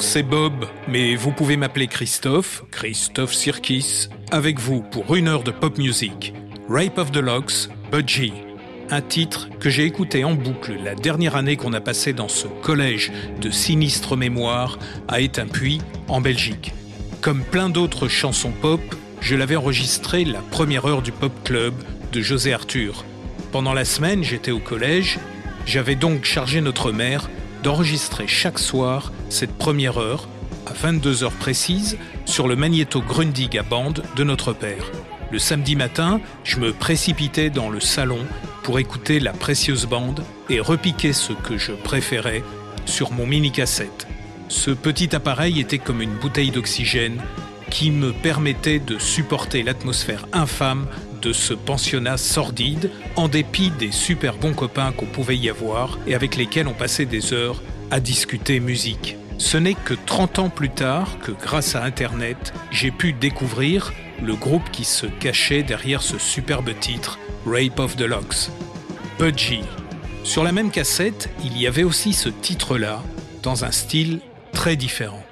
C'est Bob, mais vous pouvez m'appeler Christophe, Christophe Sirkis, avec vous pour une heure de pop music. Rape of the Locks, Budgie. Un titre que j'ai écouté en boucle la dernière année qu'on a passé dans ce collège de sinistre mémoire à Étain-Puy, en Belgique. Comme plein d'autres chansons pop, je l'avais enregistré la première heure du Pop Club de José Arthur. Pendant la semaine, j'étais au collège, j'avais donc chargé notre mère d'enregistrer chaque soir cette première heure, à 22 heures précises, sur le magnéto Grundig à bande de notre père. Le samedi matin, je me précipitais dans le salon pour écouter la précieuse bande et repiquer ce que je préférais sur mon mini-cassette. Ce petit appareil était comme une bouteille d'oxygène qui me permettait de supporter l'atmosphère infâme de ce pensionnat sordide, en dépit des super bons copains qu'on pouvait y avoir et avec lesquels on passait des heures à discuter musique. Ce n'est que 30 ans plus tard que grâce à Internet, j'ai pu découvrir le groupe qui se cachait derrière ce superbe titre, Rape of the Locks. Budgie. Sur la même cassette, il y avait aussi ce titre-là, dans un style très différent.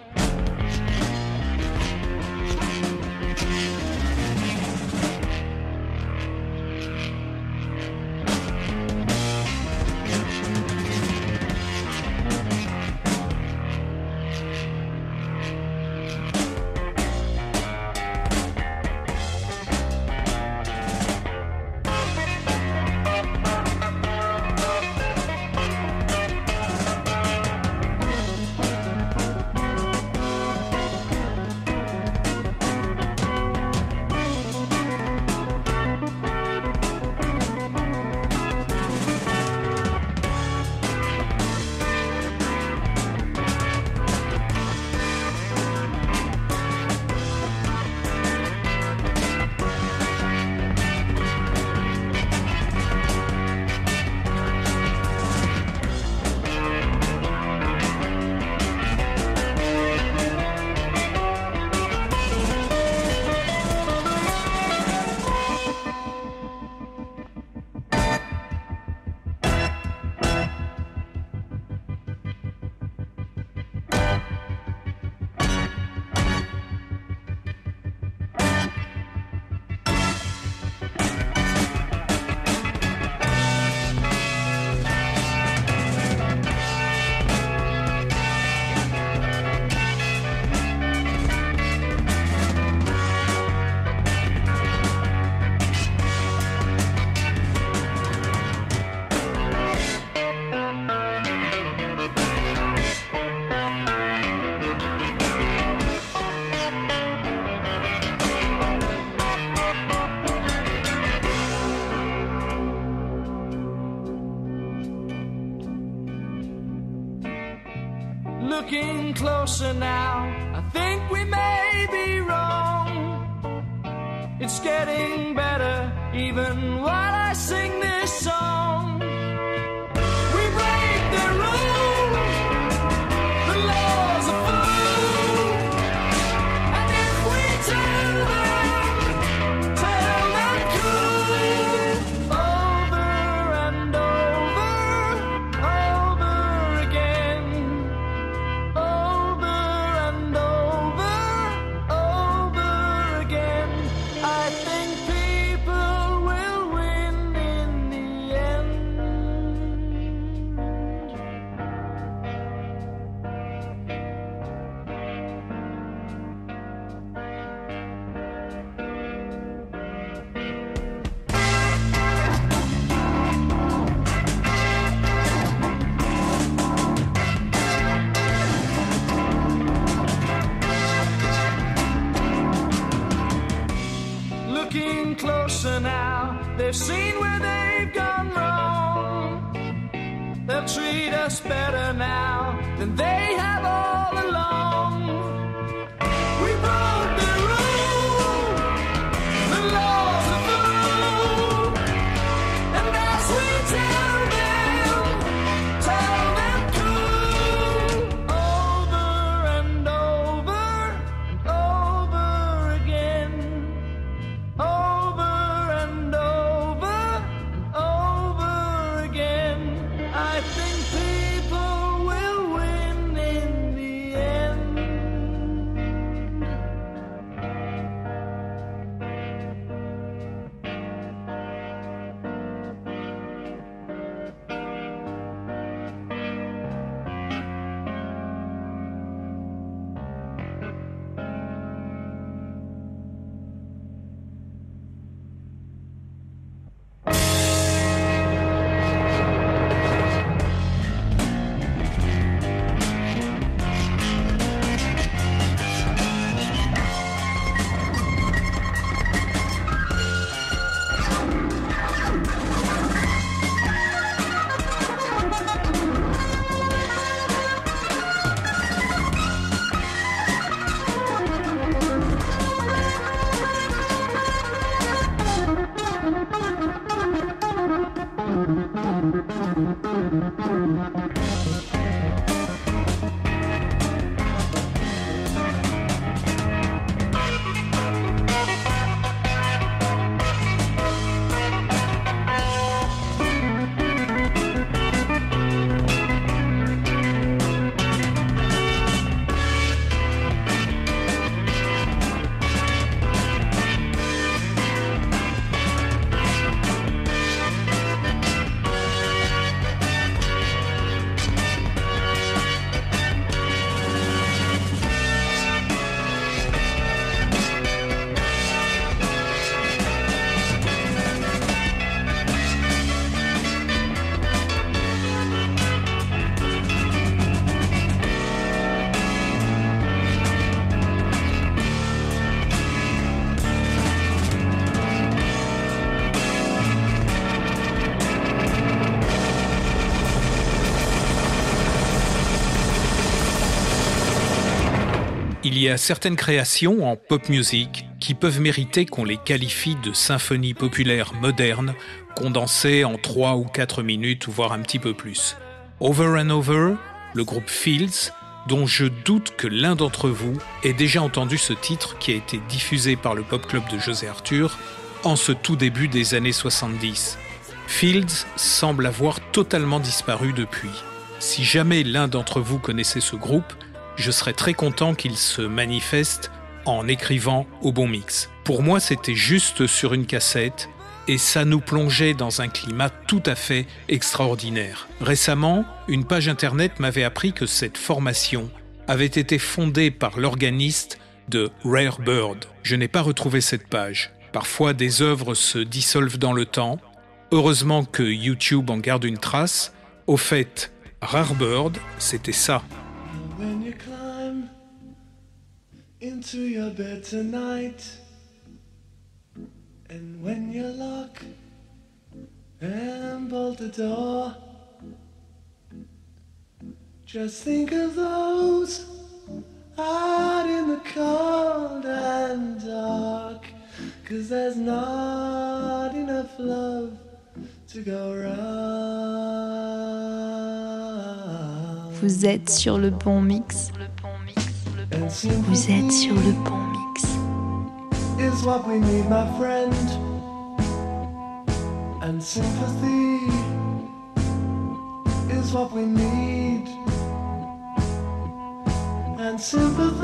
Closer now. I think we may be wrong. It's getting better even while I sing this Il y a certaines créations en pop music qui peuvent mériter qu'on les qualifie de symphonies populaires modernes, condensées en 3 ou 4 minutes, voire un petit peu plus. Over and Over, le groupe Fields, dont je doute que l'un d'entre vous ait déjà entendu ce titre qui a été diffusé par le Pop Club de José Arthur en ce tout début des années 70. Fields semble avoir totalement disparu depuis. Si jamais l'un d'entre vous connaissait ce groupe, je serais très content qu'il se manifeste en écrivant au bon mix. Pour moi, c'était juste sur une cassette et ça nous plongeait dans un climat tout à fait extraordinaire. Récemment, une page internet m'avait appris que cette formation avait été fondée par l'organiste de Rare Bird. Je n'ai pas retrouvé cette page. Parfois, des œuvres se dissolvent dans le temps. Heureusement que YouTube en garde une trace. Au fait, Rare Bird, c'était ça. Into your bed tonight. And when you lock and bolt the door, just think of those out in the cold and dark. Cause there's not enough love to go around. Vous êtes sur le bon mix. Vous êtes sur le bon mix. Is what we need, my friend. And sympathy is what we need. And sympathy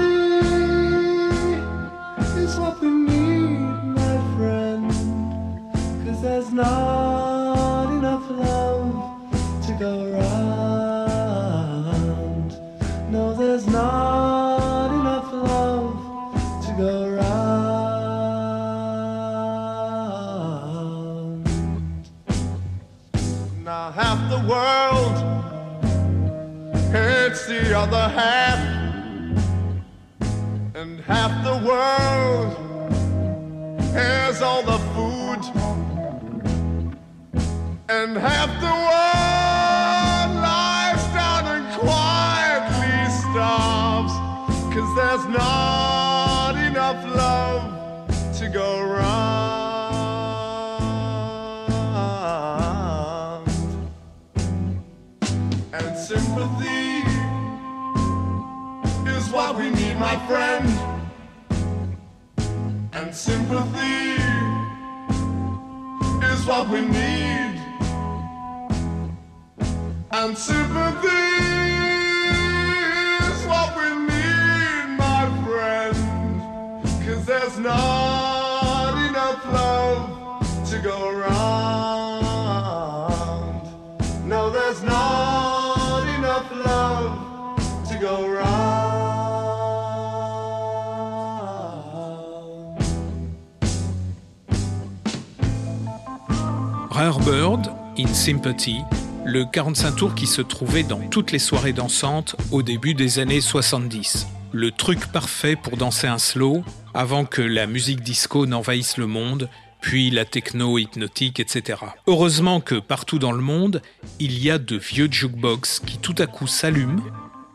Sympathy, le 45 tours qui se trouvait dans toutes les soirées dansantes au début des années 70. Le truc parfait pour danser un slow avant que la musique disco n'envahisse le monde, puis la techno hypnotique, etc. Heureusement que partout dans le monde, il y a de vieux jukebox qui tout à coup s'allument,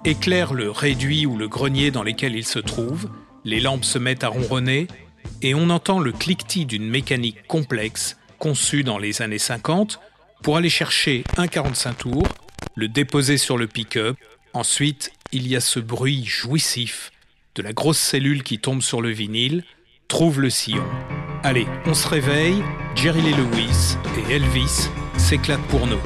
éclairent le réduit ou le grenier dans lesquels ils se trouvent, les lampes se mettent à ronronner, et on entend le cliquetis d'une mécanique complexe conçu dans les années 50 pour aller chercher un 45 tours, le déposer sur le pick-up. Ensuite, il y a ce bruit jouissif de la grosse cellule qui tombe sur le vinyle, trouve le sillon. Allez, on se réveille, Jerry Lee Lewis et Elvis s'éclatent pour nous.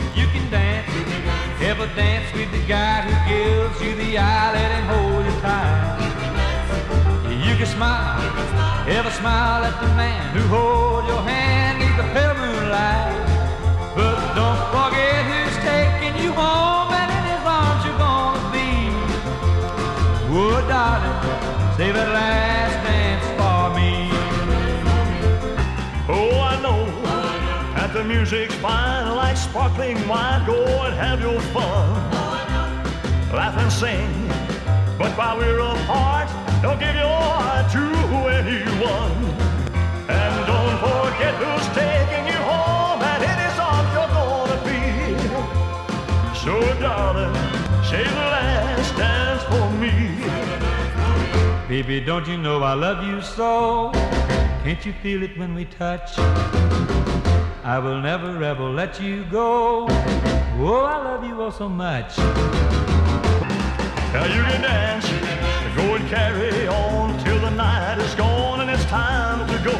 Darling, save that last dance for me. Oh, I know that the music's fine like sparkling wine. Go and have your fun. Laugh and sing. But while we're apart, don't give your heart to anyone. And don't forget who's taking you home and in his arms you're gonna be. So darling, say the Baby, don't you know I love you so? Can't you feel it when we touch? I will never ever let you go. Oh, I love you all so much. Now you can dance, go and carry on till the night is gone and it's time to go.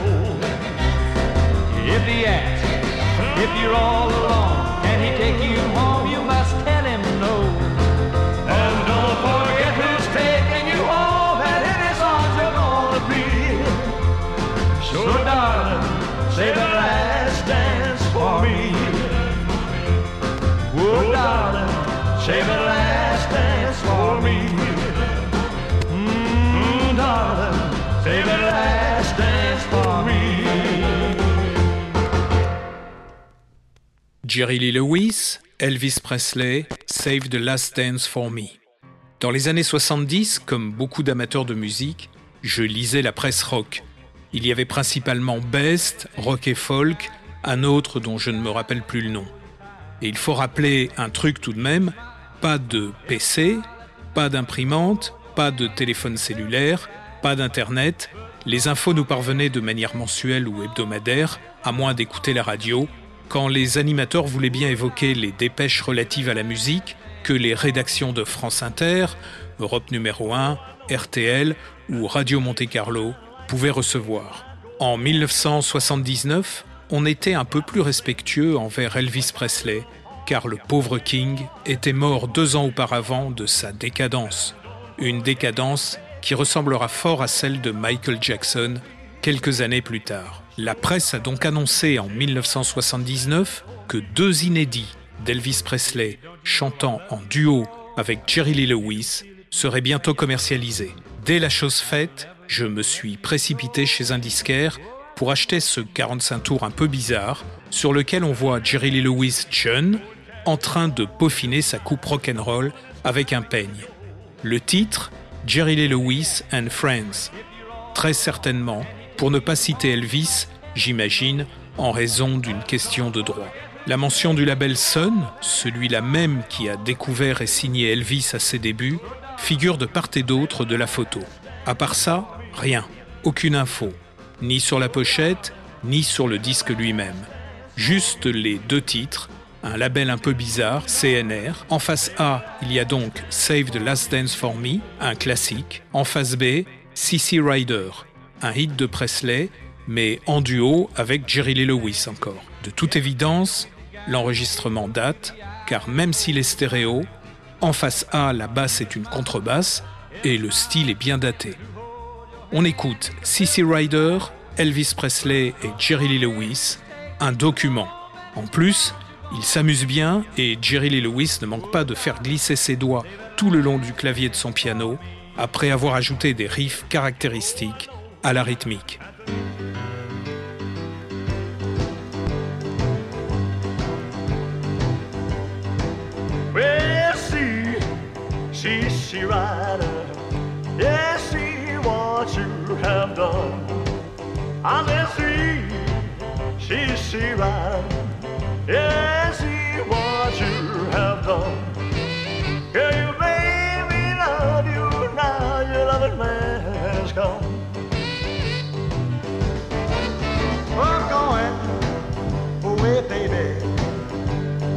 If he asks, if you're all alone, can he take you home? You must tell him no. And don't Jerry Lee Lewis, Elvis Presley, Save the Last Dance for Me. Dans les années 70, comme beaucoup d'amateurs de musique, je lisais la presse rock. Il y avait principalement Best, Rock et Folk, un autre dont je ne me rappelle plus le nom. Et il faut rappeler un truc tout de même, pas de PC, pas d'imprimante, pas de téléphone cellulaire, pas d'internet. Les infos nous parvenaient de manière mensuelle ou hebdomadaire, à moins d'écouter la radio, quand les animateurs voulaient bien évoquer les dépêches relatives à la musique que les rédactions de France Inter, Europe numéro 1, RTL ou Radio Monte Carlo pouvaient recevoir. En 1979, on était un peu plus respectueux envers Elvis Presley, car le pauvre King était mort deux ans auparavant de sa décadence. Une décadence qui ressemblera fort à celle de Michael Jackson quelques années plus tard. La presse a donc annoncé en 1979 que deux inédits d'Elvis Presley chantant en duo avec Jerry Lee Lewis seraient bientôt commercialisés. Dès la chose faite, je me suis précipité chez un disquaire pour acheter ce 45 tours un peu bizarre sur lequel on voit Jerry Lee Lewis jeune en train de peaufiner sa coupe rock'n'roll avec un peigne. Le titre Jerry Lee Lewis and Friends. Très certainement, pour ne pas citer Elvis, j'imagine, en raison d'une question de droit. La mention du label Sun, celui-là même qui a découvert et signé Elvis à ses débuts, figure de part et d'autre de la photo. À part ça, rien, aucune info, ni sur la pochette, ni sur le disque lui-même. Juste les deux titres, un label un peu bizarre, CNR. En face A, il y a donc Save the Last Dance for Me, un classique. En face B, CC Rider, un hit de Presley, mais en duo avec Jerry Lee Lewis encore. De toute évidence, l'enregistrement date, car même s'il est stéréo, en face A, la basse est une contrebasse et le style est bien daté. On écoute CC Rider, Elvis Presley et Jerry Lee Lewis, un document. En plus, il s'amuse bien et Jerry Lee Lewis ne manque pas de faire glisser ses doigts tout le long du clavier de son piano après avoir ajouté des riffs caractéristiques à la rythmique. Yeah, you have done. I you have done. You made me love you. Now your loving man has come. Away, baby.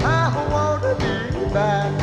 I want to be back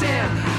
understand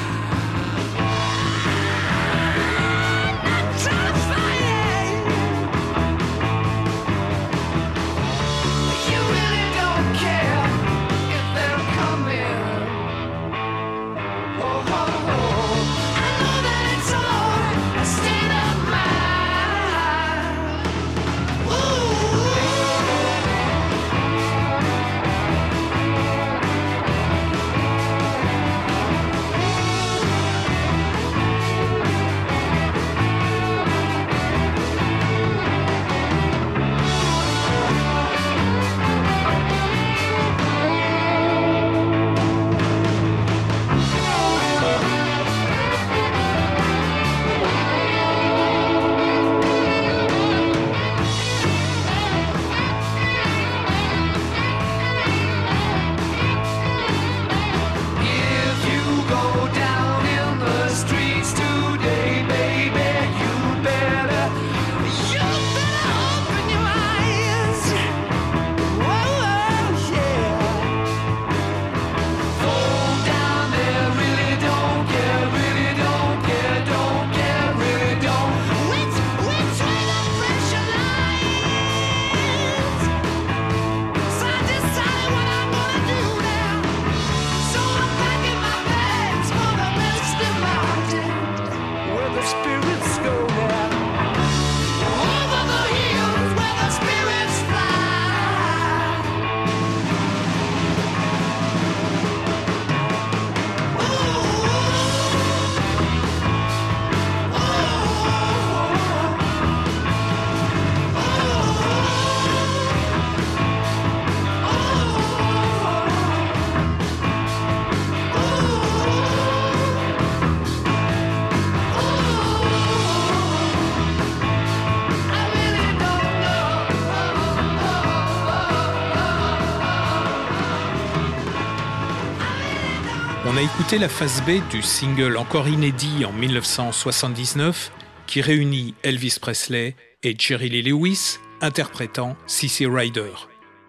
Écouté la phase B du single encore inédit en 1979 qui réunit Elvis Presley et Jerry Lee Lewis interprétant Sissy Rider.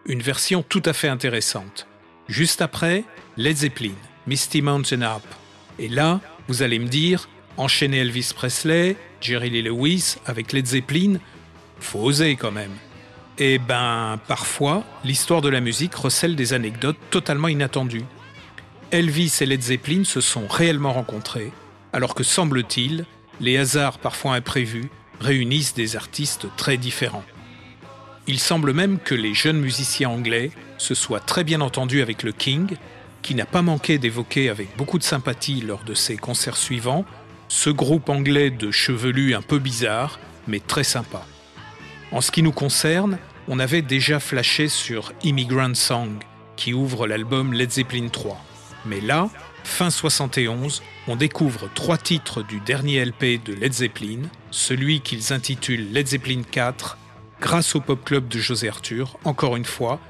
Une version tout à fait intéressante. Juste après, Led Zeppelin, Misty Mountain Up. Et là, vous allez me dire, enchaîner Elvis Presley, Jerry Lee Lewis avec Led Zeppelin, faut oser quand même. Eh ben, parfois, l'histoire de la musique recèle des anecdotes totalement inattendues. Elvis et Led Zeppelin se sont réellement rencontrés, alors que semble-t-il, les hasards parfois imprévus réunissent des artistes très différents. Il semble même que les jeunes musiciens anglais se soient très bien entendus avec le King, qui n'a pas manqué d'évoquer avec beaucoup de sympathie lors de ses concerts suivants ce groupe anglais de chevelus un peu bizarre, mais très sympa. En ce qui nous concerne, on avait déjà flashé sur Immigrant Song, qui ouvre l'album Led Zeppelin 3. Mais là, fin 71, on découvre trois titres du dernier LP de Led Zeppelin, celui qu'ils intitulent Led Zeppelin 4, grâce au Pop Club de José Arthur, encore une fois,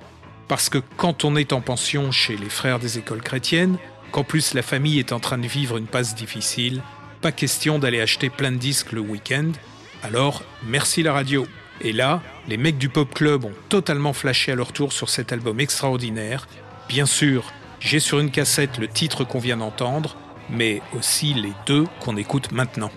parce que quand on est en pension chez les frères des écoles chrétiennes, qu'en plus la famille est en train de vivre une passe difficile, pas question d'aller acheter plein de disques le week-end, alors merci la radio. Et là, les mecs du Pop Club ont totalement flashé à leur tour sur cet album extraordinaire. Bien sûr, j'ai sur une cassette le titre qu'on vient d'entendre, mais aussi les deux qu'on écoute maintenant.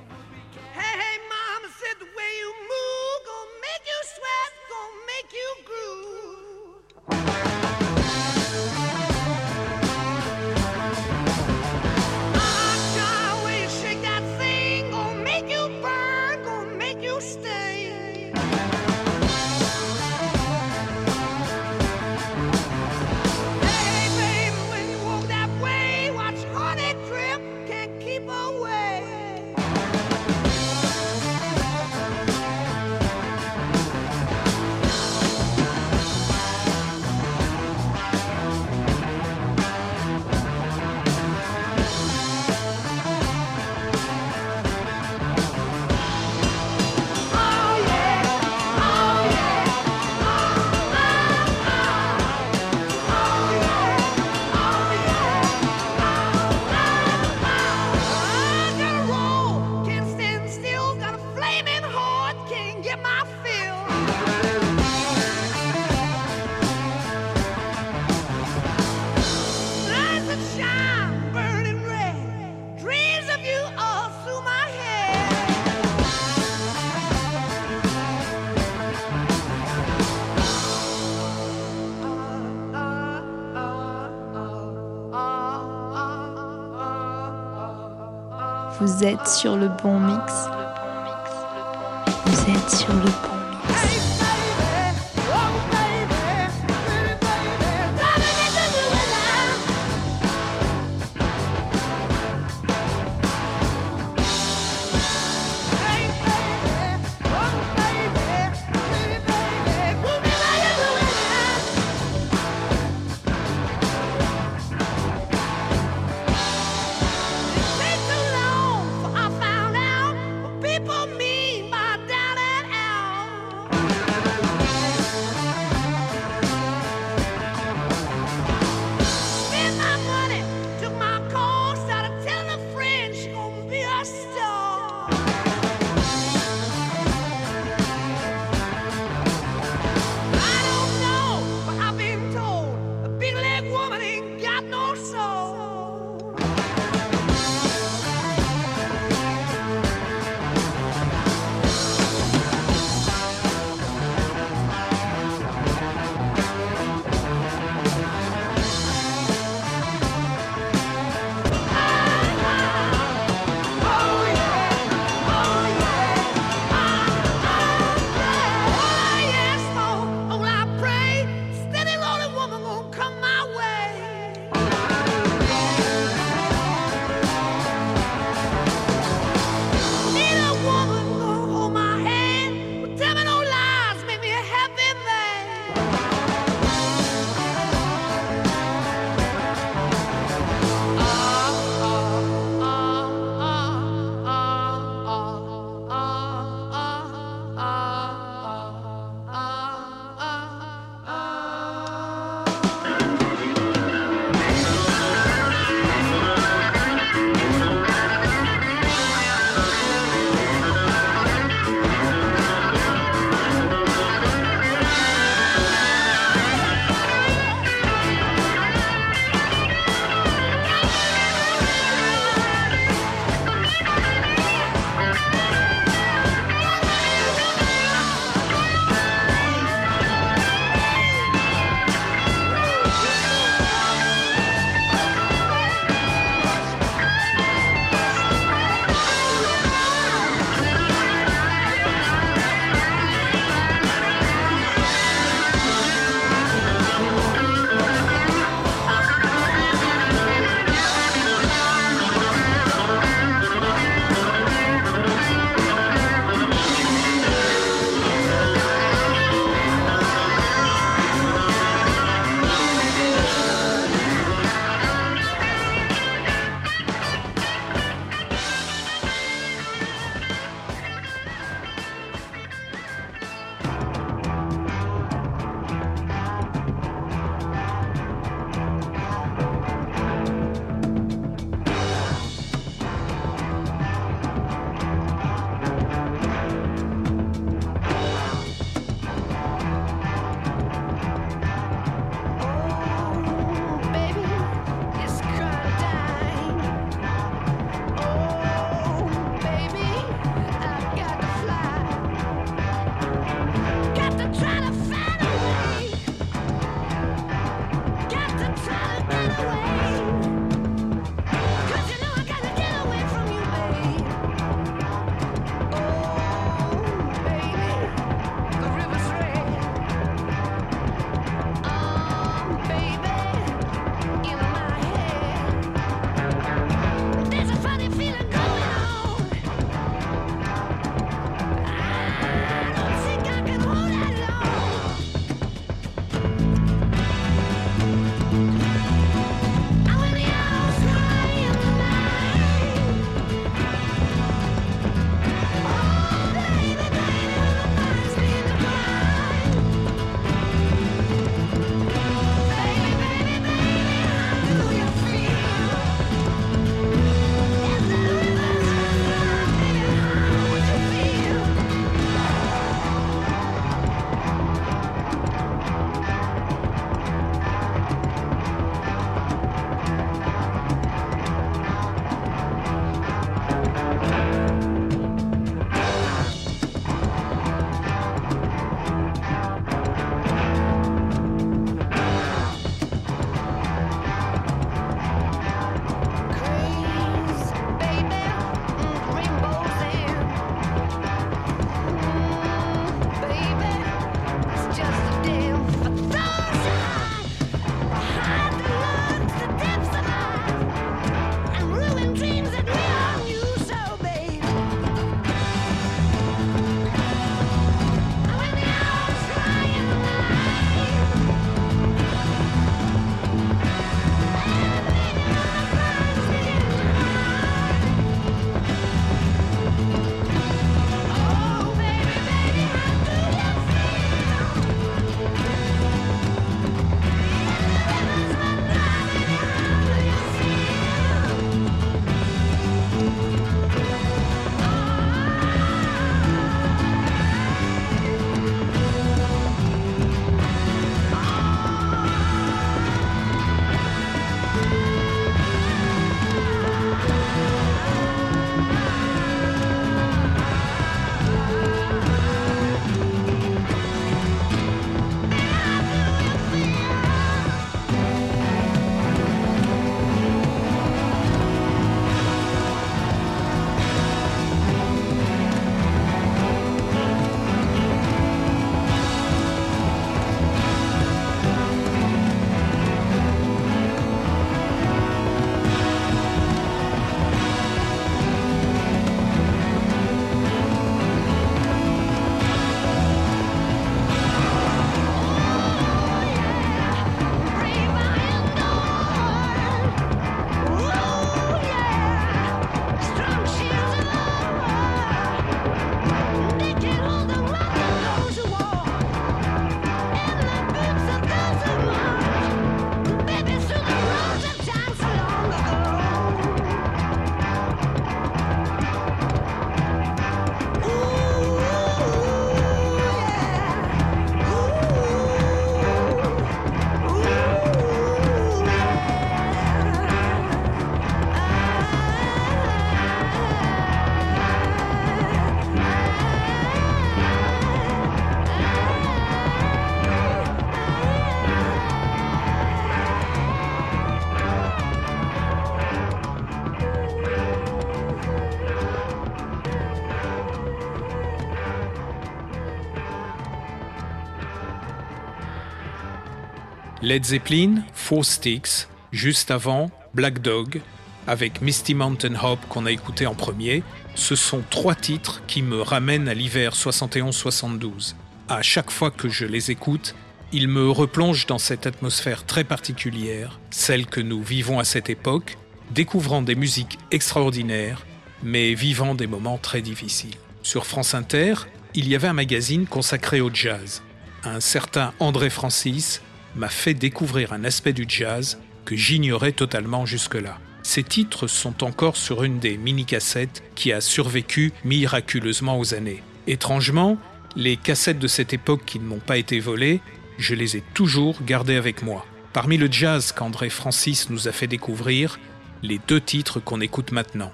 Led Zeppelin, Four Sticks, juste avant Black Dog, avec Misty Mountain Hop qu'on a écouté en premier. Ce sont trois titres qui me ramènent à l'hiver 71-72. À chaque fois que je les écoute, ils me replongent dans cette atmosphère très particulière, celle que nous vivons à cette époque, découvrant des musiques extraordinaires, mais vivant des moments très difficiles. Sur France Inter, il y avait un magazine consacré au jazz. Un certain André Francis m'a fait découvrir un aspect du jazz que j'ignorais totalement jusque-là. Ces titres sont encore sur une des mini-cassettes qui a survécu miraculeusement aux années. Étrangement, les cassettes de cette époque qui ne m'ont pas été volées, je les ai toujours gardées avec moi. Parmi le jazz qu'André Francis nous a fait découvrir, les deux titres qu'on écoute maintenant.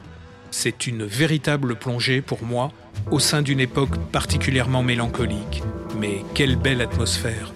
C'est une véritable plongée pour moi au sein d'une époque particulièrement mélancolique. Mais quelle belle atmosphère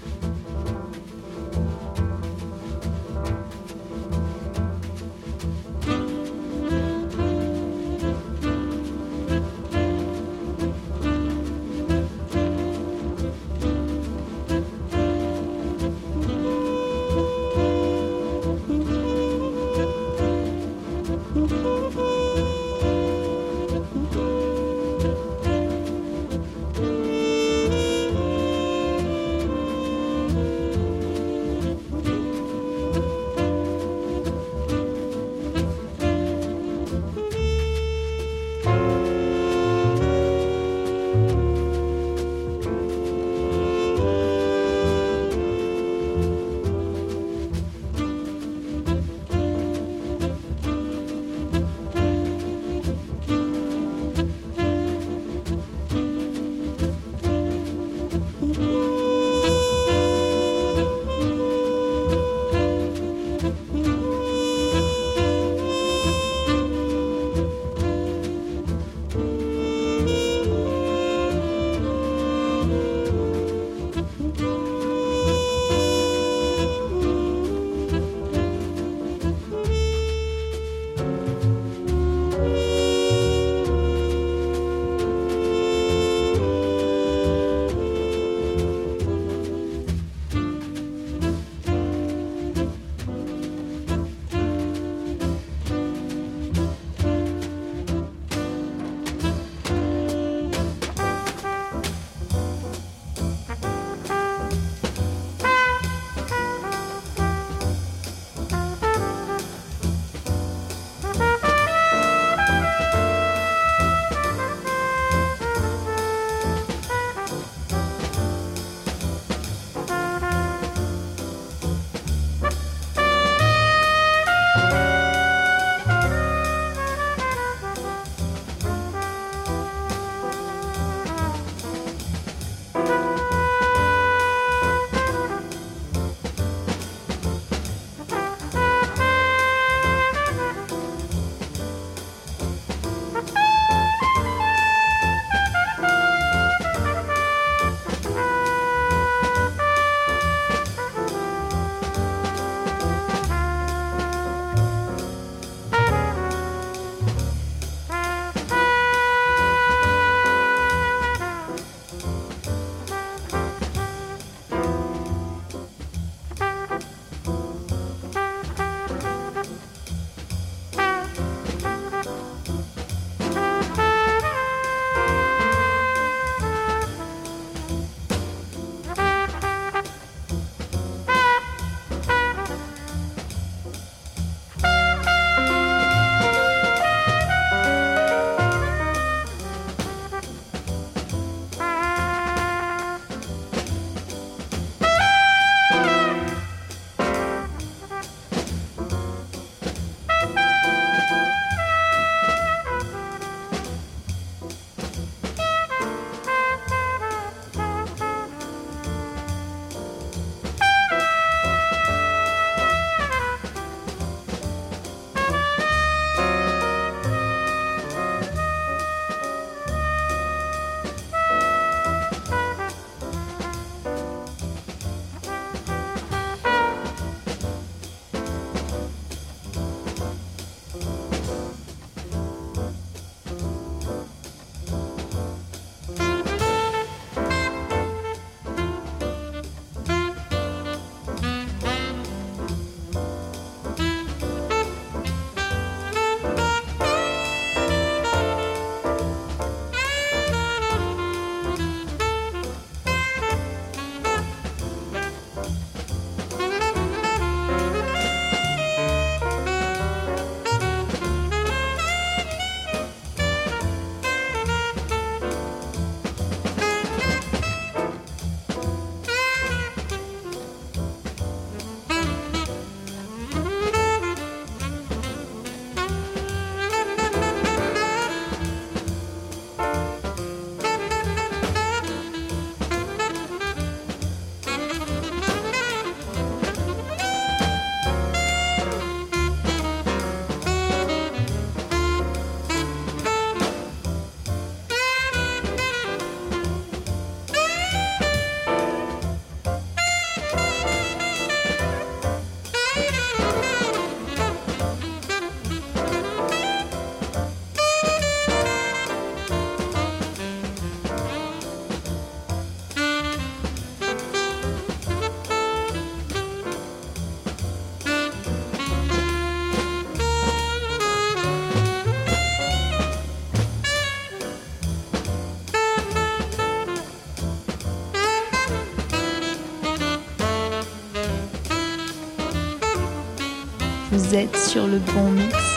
sur le bon mix.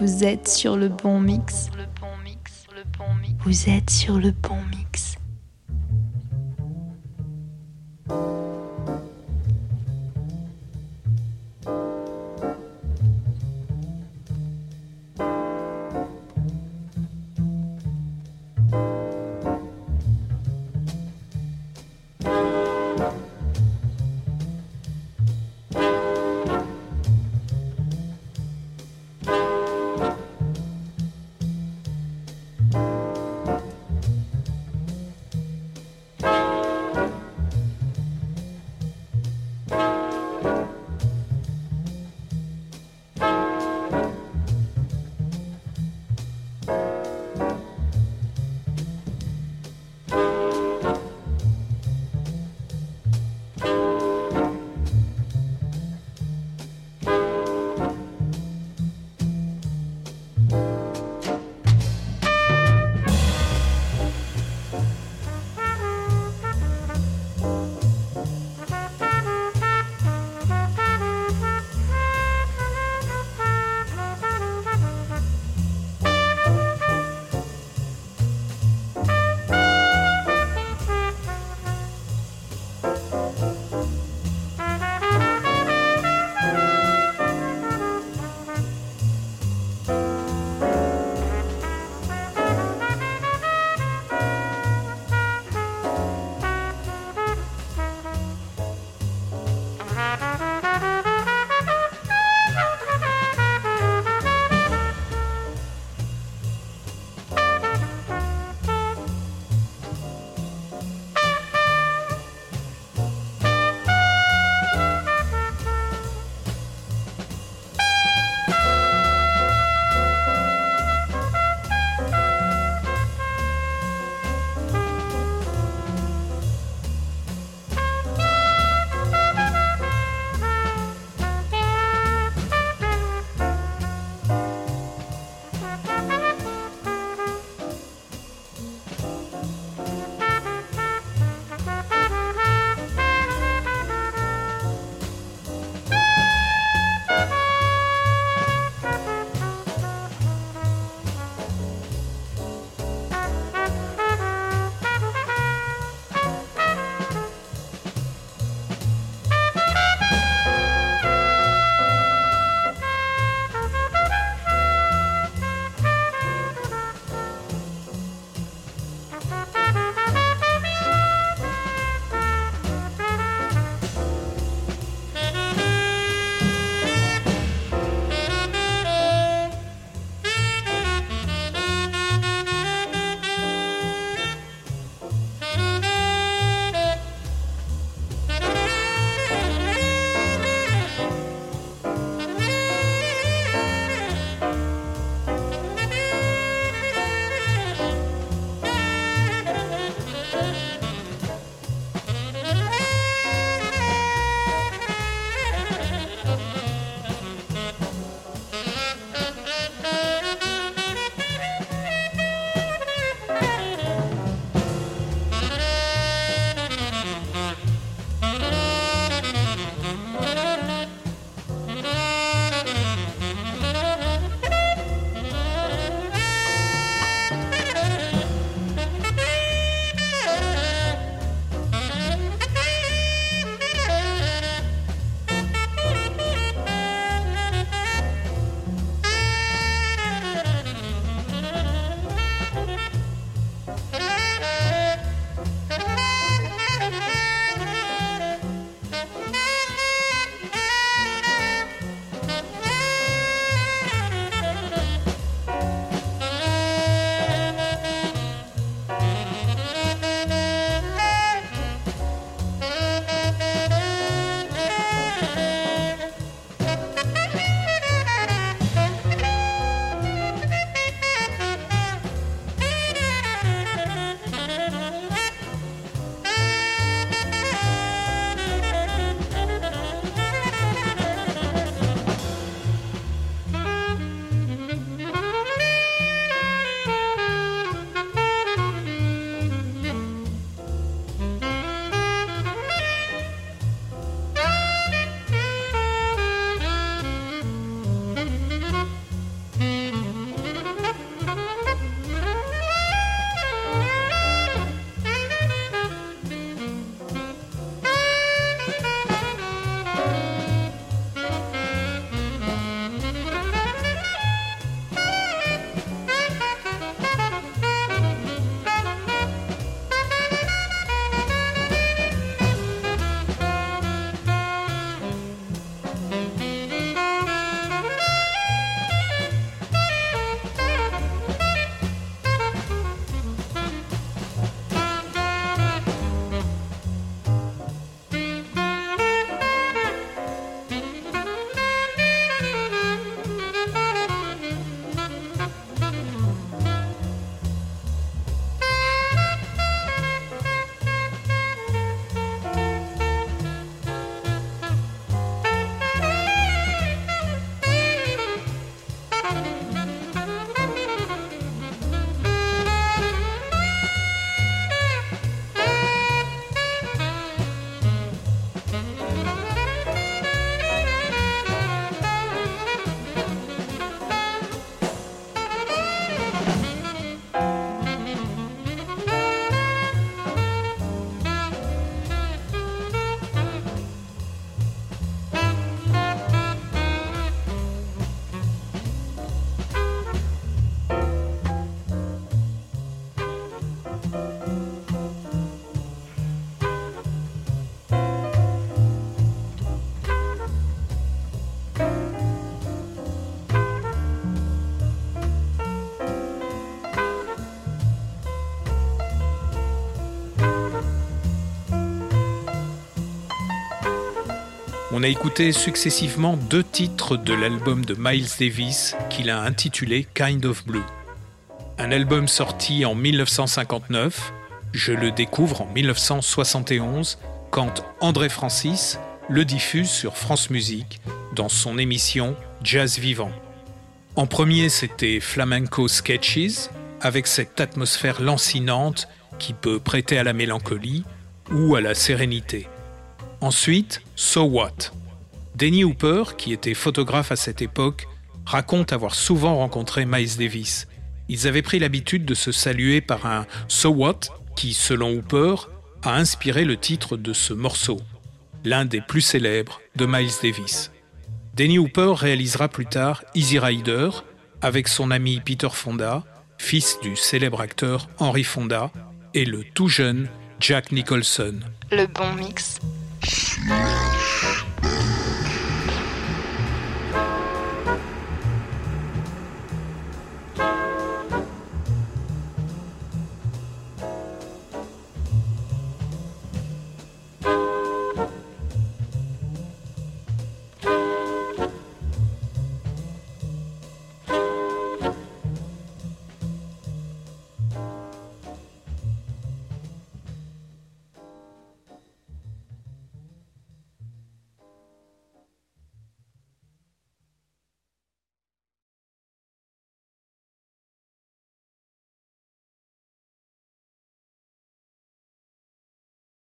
Vous êtes sur le bon mix. Vous êtes sur le bon On a écouté successivement deux titres de l'album de Miles Davis qu'il a intitulé Kind of Blue. Un album sorti en 1959, je le découvre en 1971 quand André Francis le diffuse sur France Musique dans son émission Jazz Vivant. En premier, c'était Flamenco Sketches, avec cette atmosphère lancinante qui peut prêter à la mélancolie ou à la sérénité. Ensuite, So What? Denny Hooper, qui était photographe à cette époque, raconte avoir souvent rencontré Miles Davis. Ils avaient pris l'habitude de se saluer par un So What qui, selon Hooper, a inspiré le titre de ce morceau, l'un des plus célèbres de Miles Davis. Denny Hooper réalisera plus tard Easy Rider avec son ami Peter Fonda, fils du célèbre acteur Henry Fonda, et le tout jeune Jack Nicholson. Le bon mix. Smash.